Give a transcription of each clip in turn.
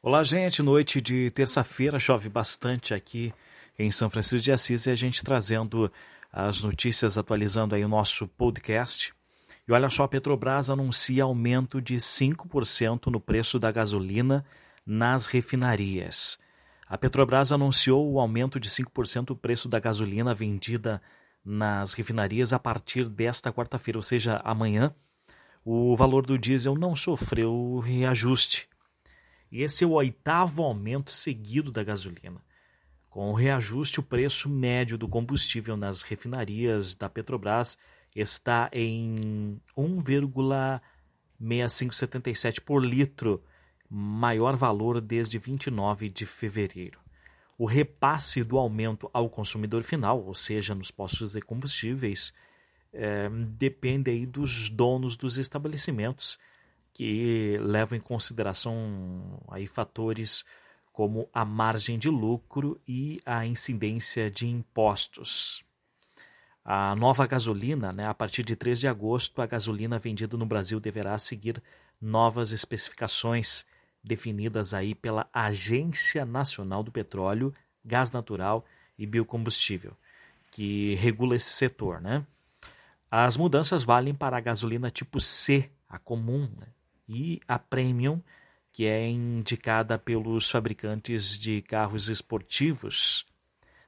Olá, gente. Noite de terça-feira chove bastante aqui em São Francisco de Assis e a gente trazendo as notícias, atualizando aí o nosso podcast. E olha só, a Petrobras anuncia aumento de 5% no preço da gasolina nas refinarias. A Petrobras anunciou o aumento de 5% do preço da gasolina vendida nas refinarias a partir desta quarta-feira, ou seja, amanhã. O valor do diesel não sofreu reajuste. E esse é o oitavo aumento seguido da gasolina. Com o reajuste, o preço médio do combustível nas refinarias da Petrobras está em 1,6577 por litro, maior valor desde 29 de fevereiro. O repasse do aumento ao consumidor final, ou seja, nos postos de combustíveis, é, depende aí dos donos dos estabelecimentos que levam em consideração aí fatores como a margem de lucro e a incidência de impostos. A nova gasolina, né, a partir de 3 de agosto, a gasolina vendida no Brasil deverá seguir novas especificações definidas aí pela Agência Nacional do Petróleo, Gás Natural e Biocombustível, que regula esse setor. Né? As mudanças valem para a gasolina tipo C, a comum, né? E a Premium, que é indicada pelos fabricantes de carros esportivos.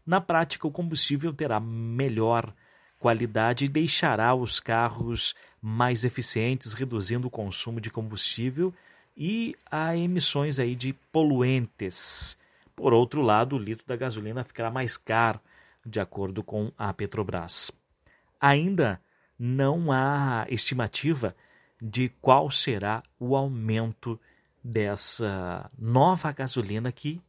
Na prática, o combustível terá melhor qualidade e deixará os carros mais eficientes, reduzindo o consumo de combustível e a emissões aí de poluentes. Por outro lado, o litro da gasolina ficará mais caro, de acordo com a Petrobras. Ainda não há estimativa de qual será o aumento dessa nova gasolina que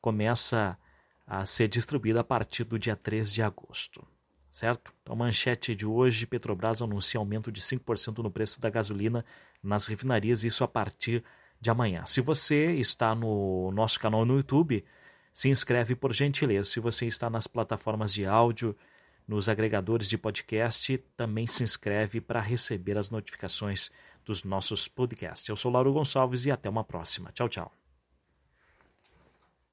começa a ser distribuída a partir do dia 3 de agosto. Certo? Então, manchete de hoje: Petrobras anuncia aumento de 5% no preço da gasolina nas refinarias, isso a partir de amanhã. Se você está no nosso canal no YouTube, se inscreve por gentileza. Se você está nas plataformas de áudio, nos agregadores de podcast, também se inscreve para receber as notificações dos nossos podcasts. Eu sou Lauro Gonçalves e até uma próxima. Tchau, tchau.